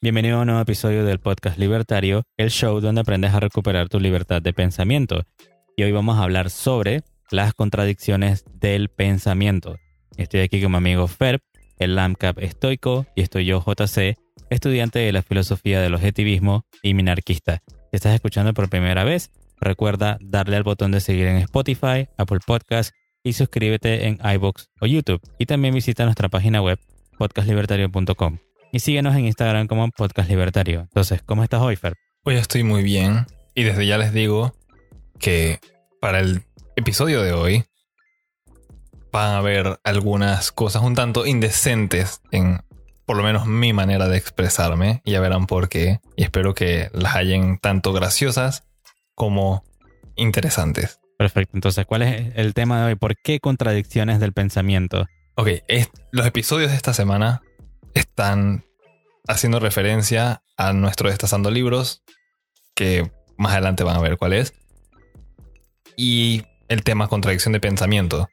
Bienvenido a un nuevo episodio del podcast Libertario, el show donde aprendes a recuperar tu libertad de pensamiento. Y hoy vamos a hablar sobre las contradicciones del pensamiento. Estoy aquí con mi amigo Ferb, el LAMCAP estoico, y estoy yo, JC, estudiante de la filosofía del objetivismo y minarquista. Si estás escuchando por primera vez, recuerda darle al botón de seguir en Spotify, Apple Podcasts y suscríbete en iBox o YouTube. Y también visita nuestra página web podcastlibertario.com. Y síguenos en Instagram como Podcast Libertario. Entonces, ¿cómo estás hoy, Fer? Hoy estoy muy bien y desde ya les digo que para el episodio de hoy van a haber algunas cosas un tanto indecentes en por lo menos mi manera de expresarme y ya verán por qué y espero que las hayan tanto graciosas como interesantes. Perfecto, entonces, ¿cuál es el tema de hoy? ¿Por qué contradicciones del pensamiento? Ok, los episodios de esta semana están haciendo referencia a nuestro Destazando Libros, que más adelante van a ver cuál es, y el tema contradicción de pensamiento.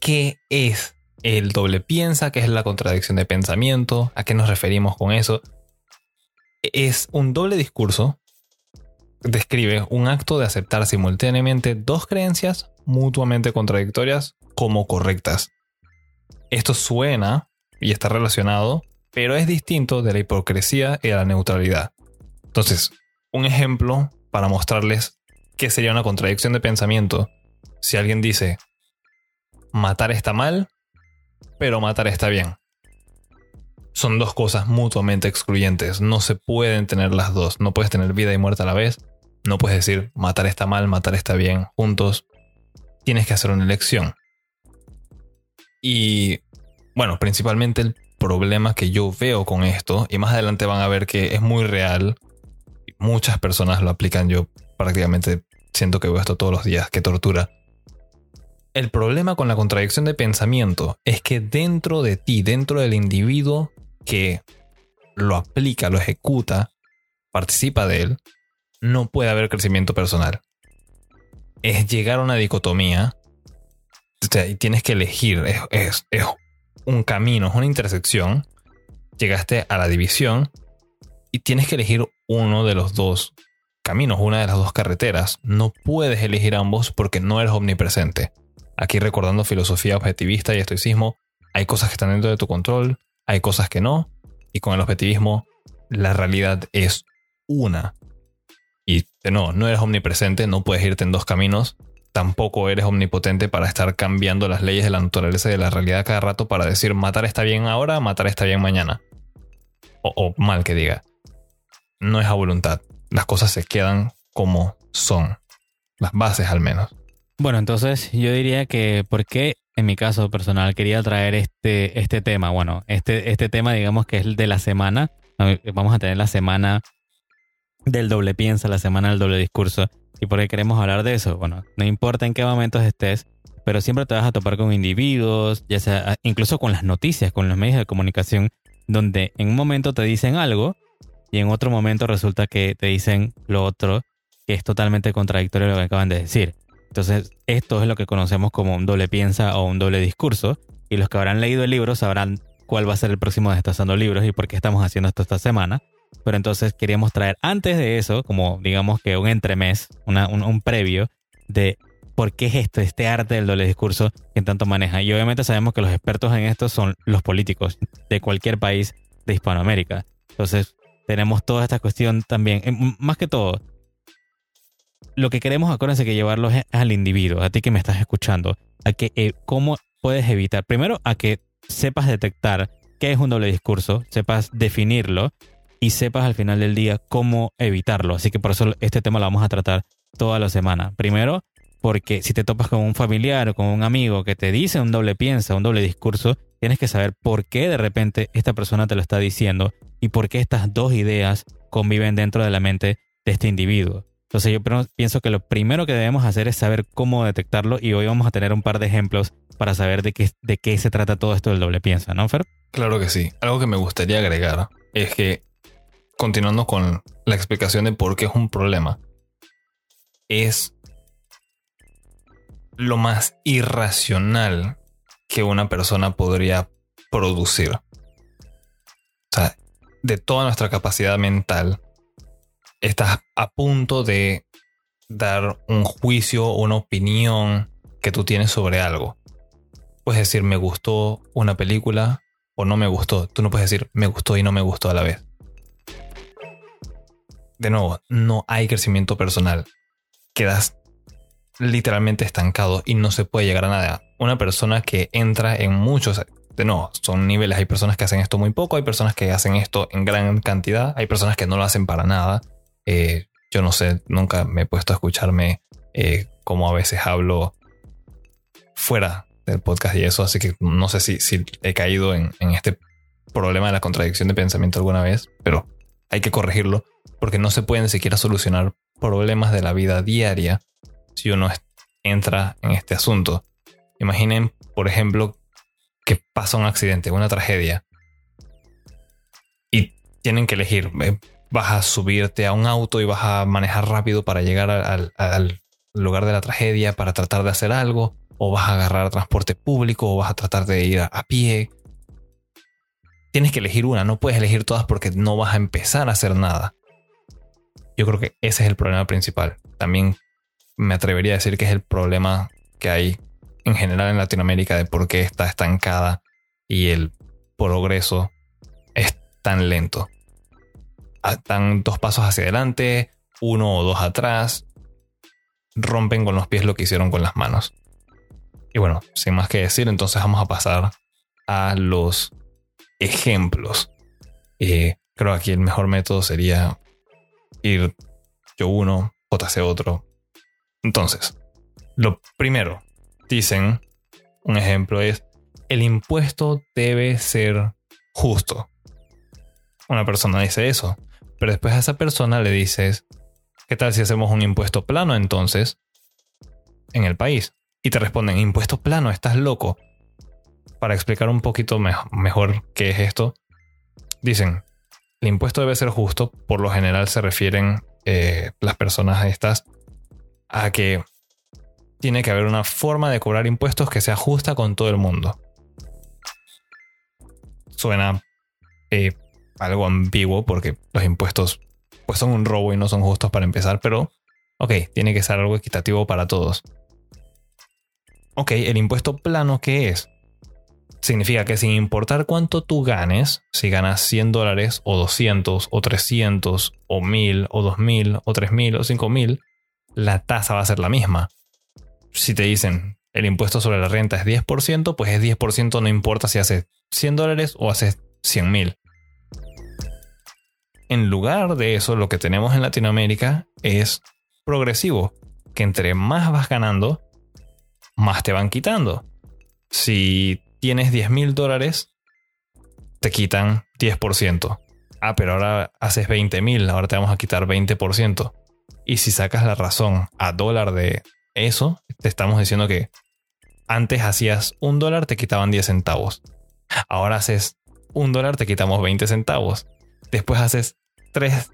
¿Qué es el doble piensa? ¿Qué es la contradicción de pensamiento? ¿A qué nos referimos con eso? Es un doble discurso. Describe un acto de aceptar simultáneamente dos creencias mutuamente contradictorias como correctas. Esto suena y está relacionado, pero es distinto de la hipocresía y la neutralidad. Entonces, un ejemplo para mostrarles qué sería una contradicción de pensamiento. Si alguien dice, matar está mal, pero matar está bien. Son dos cosas mutuamente excluyentes. No se pueden tener las dos. No puedes tener vida y muerte a la vez. No puedes decir matar está mal, matar está bien juntos. Tienes que hacer una elección. Y bueno, principalmente el problema que yo veo con esto, y más adelante van a ver que es muy real, muchas personas lo aplican, yo prácticamente siento que veo esto todos los días, qué tortura. El problema con la contradicción de pensamiento es que dentro de ti, dentro del individuo que lo aplica, lo ejecuta, participa de él, no puede haber crecimiento personal. Es llegar a una dicotomía tienes que elegir, es, es un camino, es una intersección, llegaste a la división y tienes que elegir uno de los dos caminos, una de las dos carreteras. No puedes elegir ambos porque no eres omnipresente. Aquí recordando filosofía objetivista y estoicismo, hay cosas que están dentro de tu control, hay cosas que no, y con el objetivismo la realidad es una. Y no, no eres omnipresente, no puedes irte en dos caminos, tampoco eres omnipotente para estar cambiando las leyes de la naturaleza y de la realidad cada rato para decir matar está bien ahora, matar está bien mañana. O, mal que diga. No es a voluntad. Las cosas se quedan como son. Las bases al menos. Bueno, entonces yo diría que por qué en mi caso personal quería traer este, este tema. Bueno, este, este tema digamos que es el de la semana. Vamos a tener la semana del doble piensa, la semana del doble discurso. ¿Y por qué queremos hablar de eso? Bueno, no importa en qué momentos estés, pero siempre te vas a topar con individuos, ya sea ah, incluso con las noticias, con los medios de comunicación, donde en un momento te dicen algo y en otro momento resulta que te dicen lo otro, que es totalmente contradictorio a lo que acaban de decir. Entonces, esto es lo que conocemos como un doble piensa o un doble discurso, y los que habrán leído el libro sabrán cuál va a ser el próximo Destazando Libros y por qué estamos haciendo esto esta semana. Pero entonces queríamos traer antes de eso, como digamos que un entremés, un, previo de por qué es esto, este arte del doble discurso que tanto maneja. Y obviamente sabemos que los expertos en esto son los políticos de cualquier país de Hispanoamérica. Entonces tenemos toda esta cuestión también, eh, más que todo, lo que queremos, acuérdense que llevarlo es al individuo, a ti que me estás escuchando, a que eh, cómo puedes evitar, primero a que sepas detectar qué es un doble discurso, sepas definirlo y sepas al final del día cómo evitarlo. Así que por eso este tema lo vamos a tratar toda la semana. Primero, porque si te topas con un familiar o con un amigo que te dice un doble piensa, un doble discurso, tienes que saber por qué de repente esta persona te lo está diciendo y por qué estas dos ideas conviven dentro de la mente de este individuo. Entonces yo pienso que lo primero que debemos hacer es saber cómo detectarlo y hoy vamos a tener un par de ejemplos para saber de qué, de qué se trata todo esto del doble piensa, ¿no, Fer? Claro que sí. Algo que me gustaría agregar es que continuando con la explicación de por qué es un problema, es lo más irracional que una persona podría producir. de toda nuestra capacidad mental, estás a punto de dar un juicio o una opinión que tú tienes sobre algo. Puedes decir me gustó una película o no me gustó. Tú no puedes decir me gustó y no me gustó a la vez. De nuevo, no hay crecimiento personal. Quedas literalmente estancado y no se puede llegar a nada. Una persona que entra en muchos, de nuevo, son niveles. Hay personas que hacen esto muy poco, hay personas que hacen esto en gran cantidad, hay personas que no lo hacen para nada. Eh, yo no sé, nunca me he puesto a escucharme eh, como a veces hablo fuera del podcast y eso, así que no sé si, si he caído en, en este problema de la contradicción de pensamiento alguna vez, pero hay que corregirlo porque no se pueden siquiera solucionar problemas de la vida diaria si uno entra en este asunto. Imaginen, por ejemplo, que pasa un accidente, una tragedia, y tienen que elegir, eh, vas a subirte a un auto y vas a manejar rápido para llegar al, lugar de la tragedia para tratar de hacer algo, o vas a agarrar transporte público, o vas a tratar de ir a, pie. Tienes que elegir una, no puedes elegir todas porque no vas a empezar a hacer nada. Yo creo que ese es el problema principal. También me atrevería a decir que es el problema que hay en general en Latinoamérica de por qué está estancada y el progreso es tan lento. Están dos pasos hacia adelante, uno o dos atrás, rompen con los pies lo que hicieron con las manos. Y bueno, sin más que decir, entonces vamos a pasar a los ejemplos. Eh, creo que aquí el mejor método sería ir yo uno, JC otro. Entonces, lo primero, dicen, un ejemplo es, el impuesto debe ser justo. Una persona dice eso, pero después a esa persona le dices, ¿qué tal si hacemos un impuesto plano entonces en el país? Y te responden, impuesto plano, estás loco. Para explicar un poquito mejor qué es esto, dicen, el impuesto debe ser justo, por lo general se refieren eh, las personas estas a que tiene que haber una forma de cobrar impuestos que sea justa con todo el mundo. Suena eh, algo ambiguo porque los impuestos pues son un robo y no son justos para empezar, pero ok, tiene que ser algo equitativo para todos. Ok, el impuesto plano, ¿qué es? Significa que sin importar cuánto tú ganes, si ganas 100 dólares o 200 o 300 o 1000 o 2000 o 3000 o 5000, la tasa va a ser la misma si te dicen el impuesto sobre la renta es 10%, pues es 10% no importa si haces 100 dólares o haces 100 mil. En lugar de eso, lo que tenemos en Latinoamérica es progresivo, que entre más vas ganando, más te van quitando. Si tienes 10 mil dólares, te quitan 10%. Ah, pero ahora haces 20 mil, ahora te vamos a quitar 20%. Y si sacas la razón a dólar de eso, te estamos diciendo que antes hacías un dólar, te quitaban 10 centavos. Ahora haces un dólar, te quitamos 20 centavos. Después haces 3,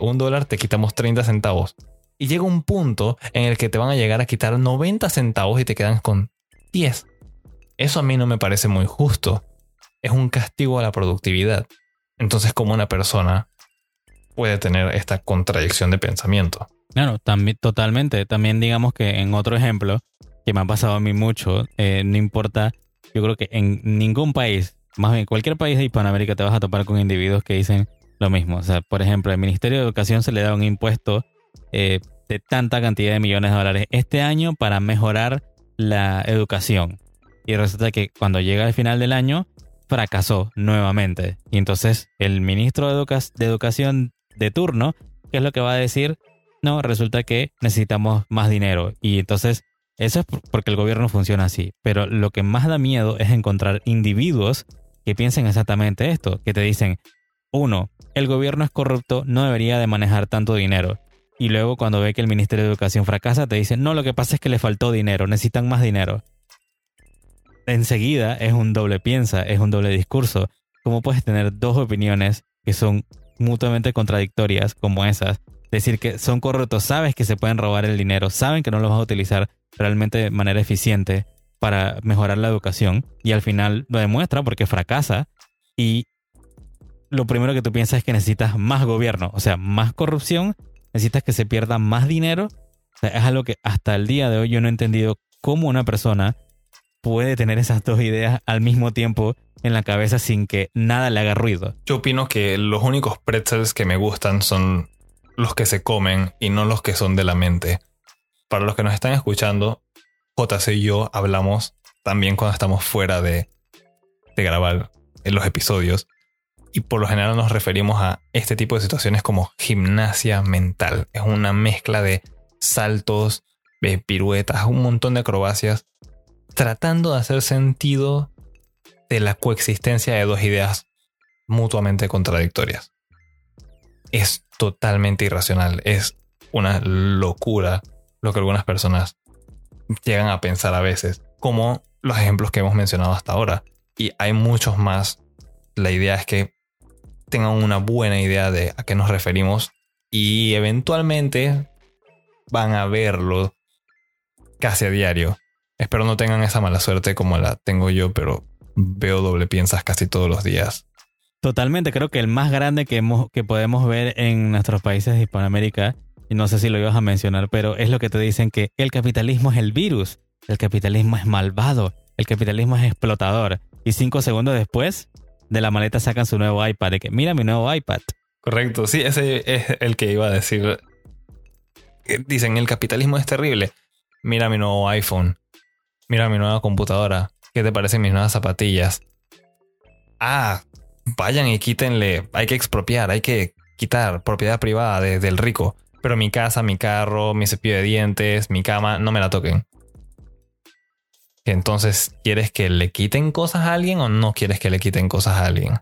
un dólar, te quitamos 30 centavos. Y llega un punto en el que te van a llegar a quitar 90 centavos y te quedan con 10. Eso a mí no me parece muy justo. Es un castigo a la productividad. Entonces, como una persona puede tener esta contradicción de pensamiento? Claro, también, totalmente. También digamos que en otro ejemplo, que me ha pasado a mí mucho, eh, no importa, yo creo que en ningún país, más bien cualquier país de Hispanoamérica te vas a topar con individuos que dicen lo mismo. O sea, por ejemplo, al Ministerio de Educación se le da un impuesto eh, de tanta cantidad de millones de dólares este año para mejorar la educación. Y resulta que cuando llega el final del año, fracasó nuevamente. Y entonces el ministro de, Educación de turno, ¿qué es lo que va a decir? No, resulta que necesitamos más dinero. Y entonces, eso es porque el gobierno funciona así. Pero lo que más da miedo es encontrar individuos que piensen exactamente esto, que te dicen, uno, el gobierno es corrupto, no debería de manejar tanto dinero. Y luego cuando ve que el Ministerio de Educación fracasa, te dicen, no, lo que pasa es que le faltó dinero, necesitan más dinero. Enseguida es un doble piensa, es un doble discurso. ¿Cómo puedes tener dos opiniones que son mutuamente contradictorias como esas decir que son corruptos, sabes que se pueden robar el dinero, saben que no lo vas a utilizar realmente de manera eficiente para mejorar la educación y al final lo demuestra porque fracasa y lo primero que tú piensas es que necesitas más gobierno, o sea, más corrupción, necesitas que se pierda más dinero. O sea, es algo que hasta el día de hoy yo no he entendido cómo una persona puede tener esas dos ideas al mismo tiempo en la cabeza sin que nada le haga ruido. Yo opino que los únicos pretzels que me gustan son los que se comen y no los que son de la mente. Para los que nos están escuchando, JC y yo hablamos también cuando estamos fuera de, de grabar en los episodios. Y por lo general nos referimos a este tipo de situaciones como gimnasia mental. Es una mezcla de saltos, de piruetas, un montón de acrobacias, tratando de hacer sentido de la coexistencia de dos ideas mutuamente contradictorias. Es totalmente irracional, es una locura lo que algunas personas llegan a pensar a veces, como los ejemplos que hemos mencionado hasta ahora. Y hay muchos más. La idea es que tengan una buena idea de a qué nos referimos y eventualmente van a verlo casi a diario. Espero no tengan esa mala suerte como la tengo yo, pero veo doble piensas casi todos los días. Totalmente, creo que el más grande que, hemos, que podemos ver en nuestros países de Hispanoamérica, y no sé si lo ibas a mencionar, pero es lo que te dicen que el capitalismo es el virus, el capitalismo es malvado, el capitalismo es explotador. Y cinco segundos después, de la maleta sacan su nuevo iPad, de que mira mi nuevo iPad. Correcto, sí, ese es el que iba a decir. Dicen, el capitalismo es terrible. Mira mi nuevo iPhone. Mira mi nueva computadora. ¿Qué te parecen mis nuevas zapatillas? Ah, vayan y quítenle. Hay que expropiar, hay que quitar propiedad privada del rico. Pero mi casa, mi carro, mi cepillo de dientes, mi cama, no me la toquen. Entonces, ¿quieres que le quiten cosas a alguien o no quieres que le quiten cosas a alguien?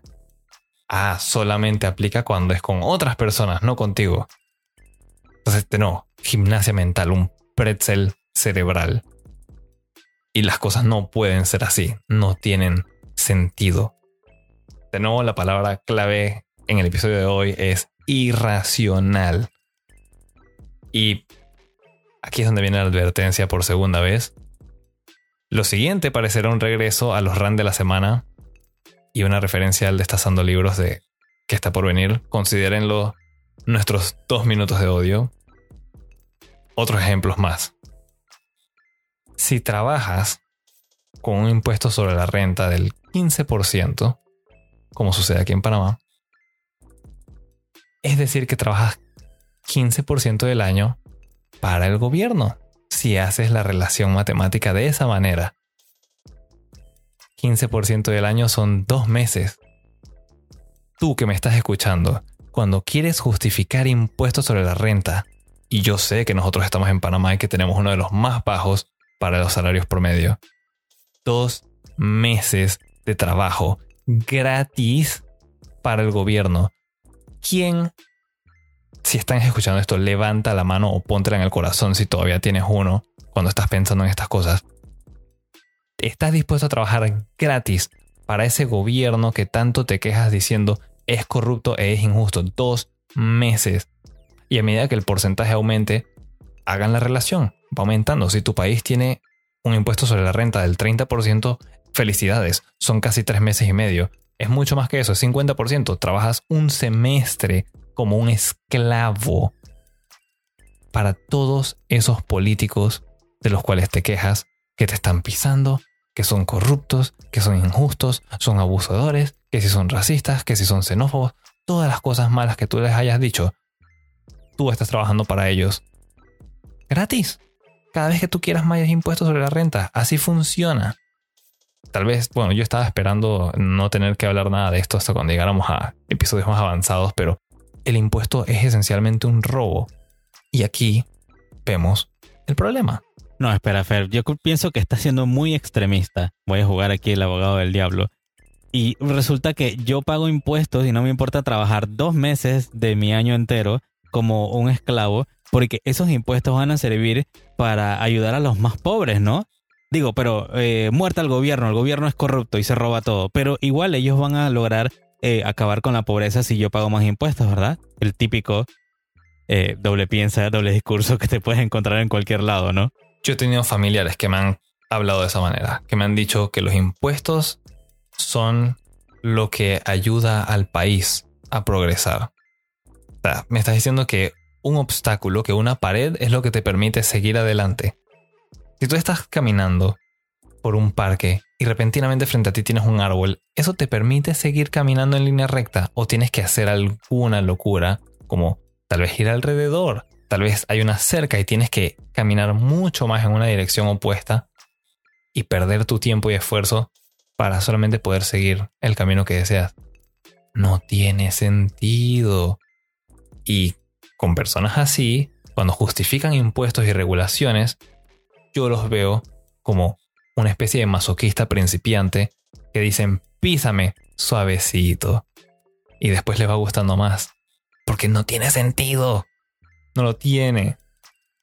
Ah, solamente aplica cuando es con otras personas, no contigo. Entonces, no, gimnasia mental, un pretzel cerebral. Y las cosas no pueden ser así, no tienen sentido. De nuevo, la palabra clave en el episodio de hoy es irracional. Y aquí es donde viene la advertencia por segunda vez. Lo siguiente parecerá un regreso a los RAN de la semana y una referencia al destazando libros de que está por venir. Considérenlo nuestros dos minutos de odio. Otros ejemplos más. Si trabajas con un impuesto sobre la renta del 15%, como sucede aquí en Panamá, es decir que trabajas 15% del año para el gobierno, si haces la relación matemática de esa manera. 15% del año son dos meses. Tú que me estás escuchando, cuando quieres justificar impuestos sobre la renta, y yo sé que nosotros estamos en Panamá y que tenemos uno de los más bajos para los salarios promedio, dos meses de trabajo gratis para el gobierno. ¿Quién, si están escuchando esto, levanta la mano o póntela en el corazón si todavía tienes uno cuando estás pensando en estas cosas? ¿Estás dispuesto a trabajar gratis para ese gobierno que tanto te quejas diciendo es corrupto e es injusto? Dos meses. Y a medida que el porcentaje aumente, hagan la relación. Va aumentando. Si tu país tiene un impuesto sobre la renta del 30%, felicidades, son casi tres meses y medio. Es mucho más que eso, es 50%. Trabajas un semestre como un esclavo para todos esos políticos de los cuales te quejas, que te están pisando, que son corruptos, que son injustos, son abusadores, que si son racistas, que si son xenófobos, todas las cosas malas que tú les hayas dicho, tú estás trabajando para ellos gratis cada vez que tú quieras más impuestos sobre la renta. Así funciona. Tal vez, bueno, yo estaba esperando no tener que hablar nada de esto hasta cuando llegáramos a episodios más avanzados, pero el impuesto es esencialmente un robo. Y aquí vemos el problema. No, espera, Fer, yo pienso que está siendo muy extremista. Voy a jugar aquí el abogado del diablo. Y resulta que yo pago impuestos y no me importa trabajar dos meses de mi año entero como un esclavo porque esos impuestos van a servir para ayudar a los más pobres, ¿no? Digo, pero eh, muerta el gobierno, el gobierno es corrupto y se roba todo, pero igual ellos van a lograr eh, acabar con la pobreza si yo pago más impuestos, ¿verdad? El típico eh, doble piensa, doble discurso que te puedes encontrar en cualquier lado, ¿no? Yo he tenido familiares que me han hablado de esa manera, que me han dicho que los impuestos son lo que ayuda al país a progresar. Me estás diciendo que un obstáculo, que una pared es lo que te permite seguir adelante. Si tú estás caminando por un parque y repentinamente frente a ti tienes un árbol, ¿eso te permite seguir caminando en línea recta o tienes que hacer alguna locura como tal vez ir alrededor, tal vez hay una cerca y tienes que caminar mucho más en una dirección opuesta y perder tu tiempo y esfuerzo para solamente poder seguir el camino que deseas? No tiene sentido. Y con personas así, cuando justifican impuestos y regulaciones, yo los veo como una especie de masoquista principiante que dicen písame suavecito y después les va gustando más. Porque no tiene sentido. No lo tiene.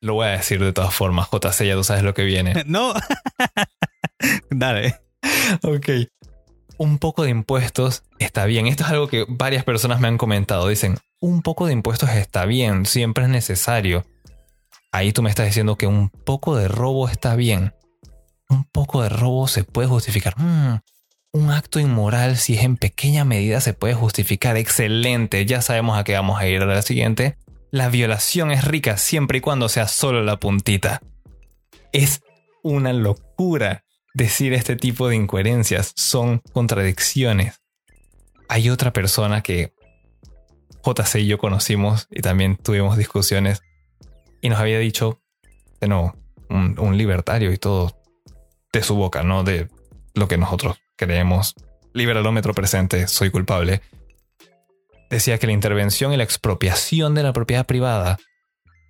Lo voy a decir de todas formas, JC, ya tú sabes lo que viene. No. Dale. Ok. Un poco de impuestos está bien. Esto es algo que varias personas me han comentado. Dicen, un poco de impuestos está bien, siempre es necesario. Ahí tú me estás diciendo que un poco de robo está bien un poco de robo se puede justificar. Mm, un acto inmoral, si es en pequeña medida, se puede justificar. Excelente, ya sabemos a qué vamos a ir a la siguiente. La violación es rica siempre y cuando sea solo la puntita. Es una locura decir este tipo de incoherencias, son contradicciones. Hay otra persona que JC y yo conocimos y también tuvimos discusiones y nos había dicho, de nuevo, un, un libertario y todo, de su boca, no de lo que nosotros creemos. Liberalómetro presente, soy culpable. Decía que la intervención y la expropiación de la propiedad privada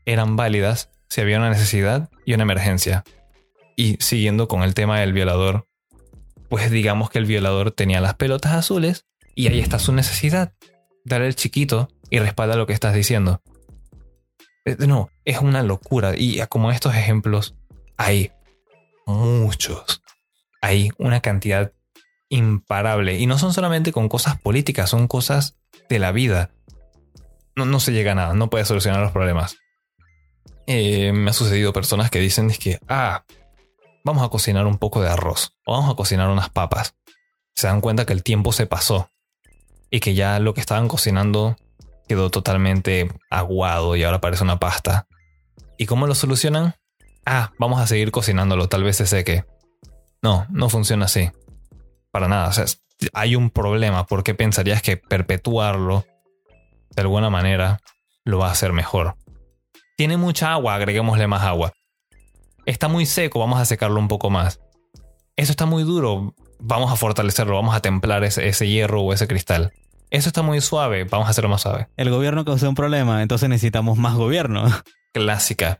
eran válidas si había una necesidad y una emergencia. Y siguiendo con el tema del violador, pues digamos que el violador tenía las pelotas azules y ahí está su necesidad. Dale el chiquito y respalda lo que estás diciendo. Eh, no, es una locura. Y como estos ejemplos hay muchos. Hay una cantidad imparable. Y no son solamente con cosas políticas, son cosas de la vida. No, no se llega a nada, no puede solucionar los problemas. Eh, me ha sucedido personas que dicen que, ah, vamos a cocinar un poco de arroz o vamos a cocinar unas papas. Se dan cuenta que el tiempo se pasó y que ya lo que estaban cocinando quedó totalmente aguado y ahora parece una pasta. ¿Y cómo lo solucionan? ah, vamos a seguir cocinándolo, tal vez se seque. No, no funciona así. Para nada. O sea, hay un problema porque pensarías que perpetuarlo de alguna manera lo va a hacer mejor. Tiene mucha agua, agreguémosle más agua. Está muy seco, vamos a secarlo un poco más. Eso está muy duro, vamos a fortalecerlo, vamos a templar ese, ese hierro o ese cristal. Eso está muy suave, vamos a hacerlo más suave. El gobierno causó un problema, entonces necesitamos más gobierno. Clásica.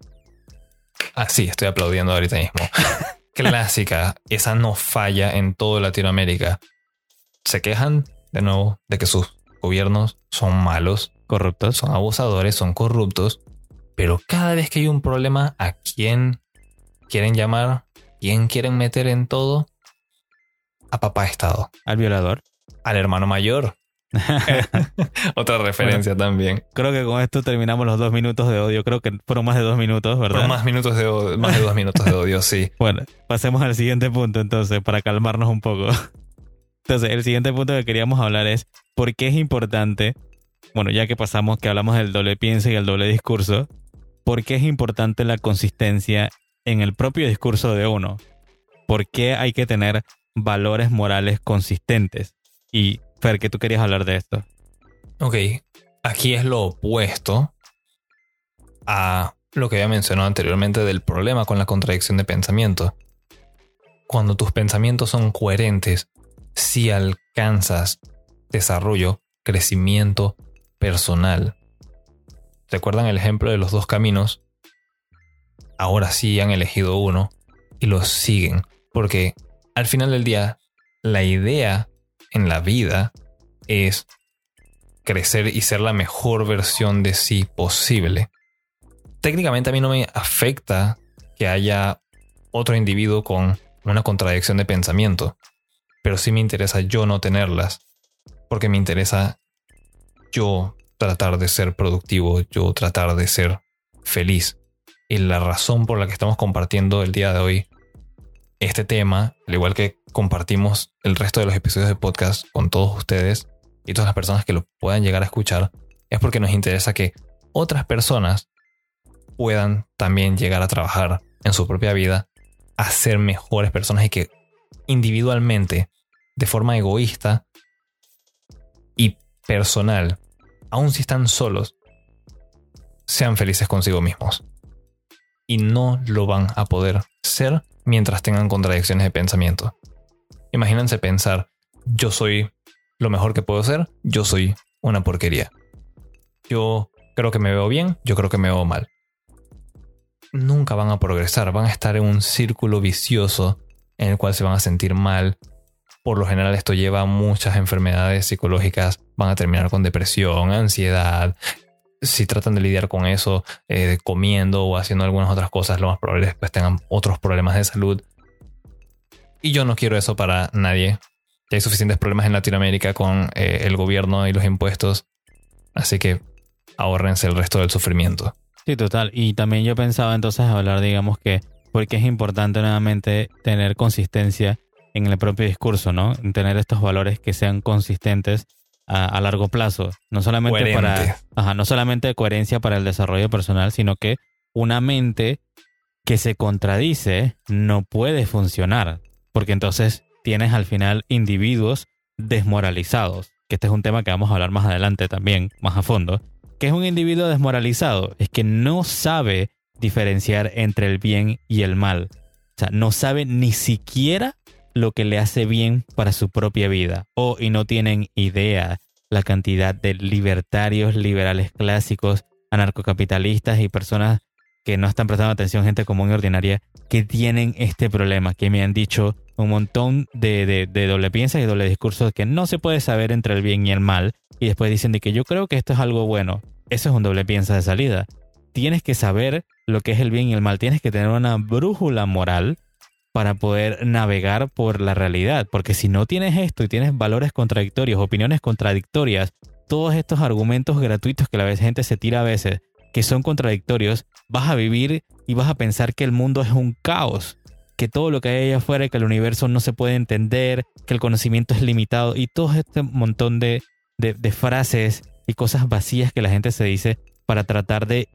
Ah, sí, estoy aplaudiendo ahorita mismo. Clásica, esa no falla en toda Latinoamérica. Se quejan, de nuevo, de que sus gobiernos son malos, corruptos, son abusadores, son corruptos. Pero cada vez que hay un problema, ¿a quién quieren llamar? ¿Quién quieren meter en todo? A papá Estado. Al violador. Al hermano mayor. Otra referencia también. Creo que con esto terminamos los dos minutos de odio. Creo que fueron más de dos minutos, ¿verdad? Fueron más, minutos de más de dos minutos de odio, sí. Bueno, pasemos al siguiente punto entonces, para calmarnos un poco. Entonces, el siguiente punto que queríamos hablar es por qué es importante, bueno, ya que pasamos que hablamos del doble pienso y el doble discurso, por qué es importante la consistencia en el propio discurso de uno. ¿Por qué hay que tener valores morales consistentes? Y Fer, que tú querías hablar de esto. Ok, aquí es lo opuesto a lo que había mencionado anteriormente del problema con la contradicción de pensamiento. Cuando tus pensamientos son coherentes, si alcanzas desarrollo, crecimiento personal. ¿Recuerdan el ejemplo de los dos caminos? Ahora sí han elegido uno y los siguen, porque al final del día, la idea en la vida es crecer y ser la mejor versión de sí posible. Técnicamente a mí no me afecta que haya otro individuo con una contradicción de pensamiento, pero sí me interesa yo no tenerlas, porque me interesa yo tratar de ser productivo, yo tratar de ser feliz. Y la razón por la que estamos compartiendo el día de hoy este tema, al igual que compartimos el resto de los episodios de podcast con todos ustedes y todas las personas que lo puedan llegar a escuchar, es porque nos interesa que otras personas puedan también llegar a trabajar en su propia vida, a ser mejores personas y que individualmente, de forma egoísta y personal, aun si están solos, sean felices consigo mismos. Y no lo van a poder ser mientras tengan contradicciones de pensamiento. Imagínense pensar, yo soy lo mejor que puedo ser, yo soy una porquería. Yo creo que me veo bien, yo creo que me veo mal. Nunca van a progresar, van a estar en un círculo vicioso en el cual se van a sentir mal. Por lo general esto lleva a muchas enfermedades psicológicas, van a terminar con depresión, ansiedad, si tratan de lidiar con eso eh, comiendo o haciendo algunas otras cosas, lo más probable es que después tengan otros problemas de salud. Y yo no quiero eso para nadie. Ya hay suficientes problemas en Latinoamérica con eh, el gobierno y los impuestos. Así que ahorrense el resto del sufrimiento. Sí, total. Y también yo pensaba entonces hablar, digamos que, porque es importante nuevamente tener consistencia en el propio discurso, ¿no? Tener estos valores que sean consistentes a, largo plazo. No solamente para. Ajá, no solamente coherencia para el desarrollo personal, sino que una mente que se contradice no puede funcionar. Porque entonces tienes al final individuos desmoralizados. Que este es un tema que vamos a hablar más adelante también, más a fondo. ¿Qué es un individuo desmoralizado? Es que no sabe diferenciar entre el bien y el mal. O sea, no sabe ni siquiera lo que le hace bien para su propia vida. O y no tienen idea la cantidad de libertarios, liberales clásicos, anarcocapitalistas y personas que no están prestando atención, gente común y ordinaria, que tienen este problema, que me han dicho un montón de, doble piensas y doble discursos que no se puede saber entre el bien y el mal, y después dicen de que yo creo que esto es algo bueno. Eso es un doble piensa de salida. Tienes que saber lo que es el bien y el mal, tienes que tener una brújula moral para poder navegar por la realidad. Porque si no tienes esto y tienes valores contradictorios, opiniones contradictorias, todos estos argumentos gratuitos que la gente se tira a veces, que son contradictorios, vas a vivir y vas a pensar que el mundo es un caos, que todo lo que hay allá afuera, que el universo no se puede entender, que el conocimiento es limitado y todo este montón de, de frases y cosas vacías que la gente se dice para tratar de,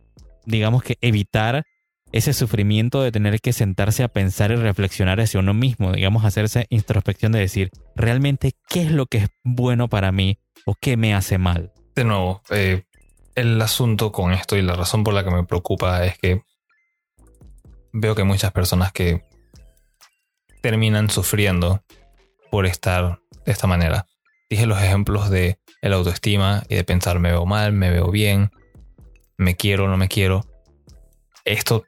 digamos que, evitar ese sufrimiento de tener que sentarse a pensar y reflexionar hacia uno mismo, digamos, hacerse introspección de decir, realmente, ¿qué es lo que es bueno para mí o qué me hace mal? De nuevo, eh, el asunto con esto y la razón por la que me preocupa es que veo que muchas personas que terminan sufriendo por estar de esta manera. Dije los ejemplos de el autoestima y de pensar me veo mal, me veo bien, me quiero no me quiero. Esto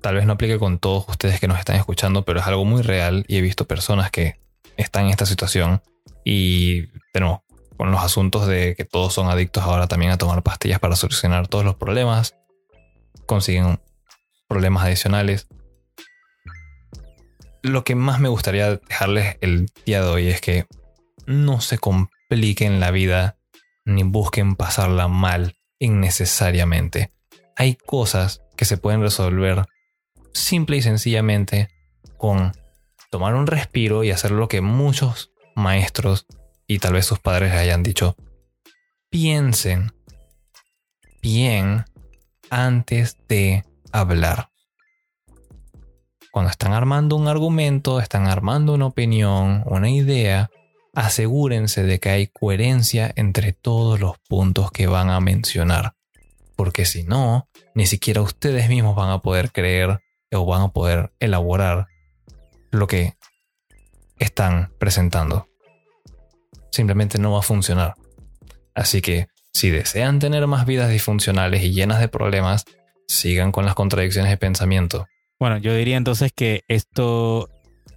tal vez no aplique con todos ustedes que nos están escuchando, pero es algo muy real y he visto personas que están en esta situación y tenemos con los asuntos de que todos son adictos ahora también a tomar pastillas para solucionar todos los problemas, consiguen problemas adicionales. Lo que más me gustaría dejarles el día de hoy es que no se compliquen la vida ni busquen pasarla mal innecesariamente. Hay cosas que se pueden resolver simple y sencillamente con tomar un respiro y hacer lo que muchos maestros y tal vez sus padres hayan dicho. Piensen bien antes de hablar. Cuando están armando un argumento, están armando una opinión, una idea, asegúrense de que hay coherencia entre todos los puntos que van a mencionar. Porque si no, ni siquiera ustedes mismos van a poder creer o van a poder elaborar lo que están presentando. Simplemente no va a funcionar. Así que si desean tener más vidas disfuncionales y llenas de problemas, sigan con las contradicciones de pensamiento. Bueno, yo diría entonces que esto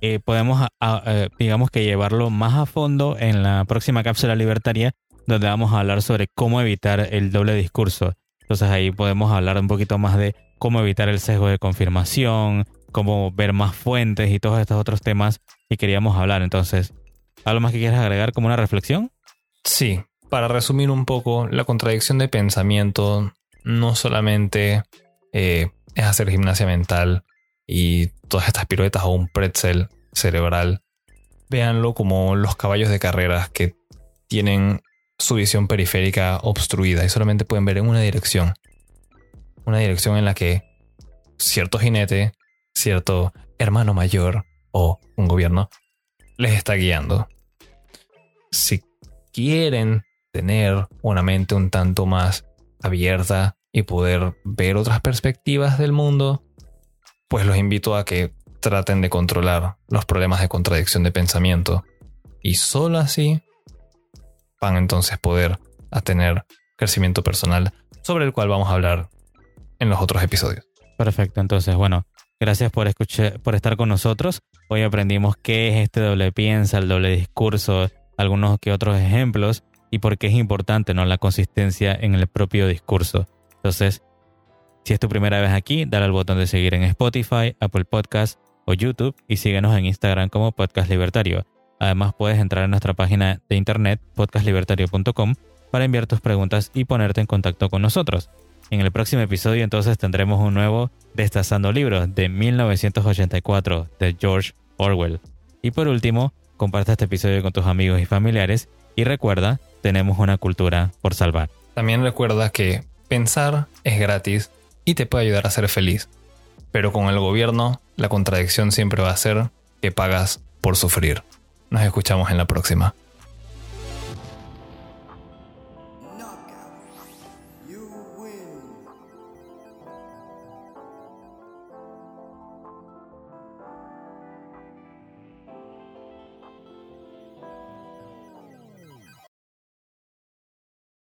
eh, podemos, eh, digamos que llevarlo más a fondo en la próxima cápsula libertaria, donde vamos a hablar sobre cómo evitar el doble discurso. Entonces ahí podemos hablar un poquito más de cómo evitar el sesgo de confirmación, cómo ver más fuentes y todos estos otros temas que queríamos hablar. Entonces, ¿algo más que quieras agregar como una reflexión? Sí, para resumir un poco, la contradicción de pensamiento no solamente eh, es hacer gimnasia mental y todas estas piruetas o un pretzel cerebral, véanlo como los caballos de carreras que tienen su visión periférica obstruida y solamente pueden ver en una dirección. Una dirección en la que cierto jinete, cierto hermano mayor o un gobierno les está guiando. Si quieren tener una mente un tanto más abierta y poder ver otras perspectivas del mundo, pues los invito a que traten de controlar los problemas de contradicción de pensamiento. Y solo así van entonces poder a tener crecimiento personal sobre el cual vamos a hablar en los otros episodios. Perfecto, entonces bueno, gracias por escuchar, por estar con nosotros. Hoy aprendimos qué es este doble piensa, el doble discurso, algunos que otros ejemplos y por qué es importante no la consistencia en el propio discurso. Entonces, si es tu primera vez aquí, dale al botón de seguir en Spotify, Apple Podcast o YouTube y síguenos en Instagram como Podcast Libertario. Además puedes entrar en nuestra página de internet podcastlibertario.com para enviar tus preguntas y ponerte en contacto con nosotros. En el próximo episodio entonces tendremos un nuevo Destazando Libros de 1984 de George Orwell. Y por último, comparte este episodio con tus amigos y familiares y recuerda, tenemos una cultura por salvar. También recuerda que pensar es gratis y te puede ayudar a ser feliz. Pero con el gobierno, la contradicción siempre va a ser que pagas por sufrir. Nos escuchamos en la próxima.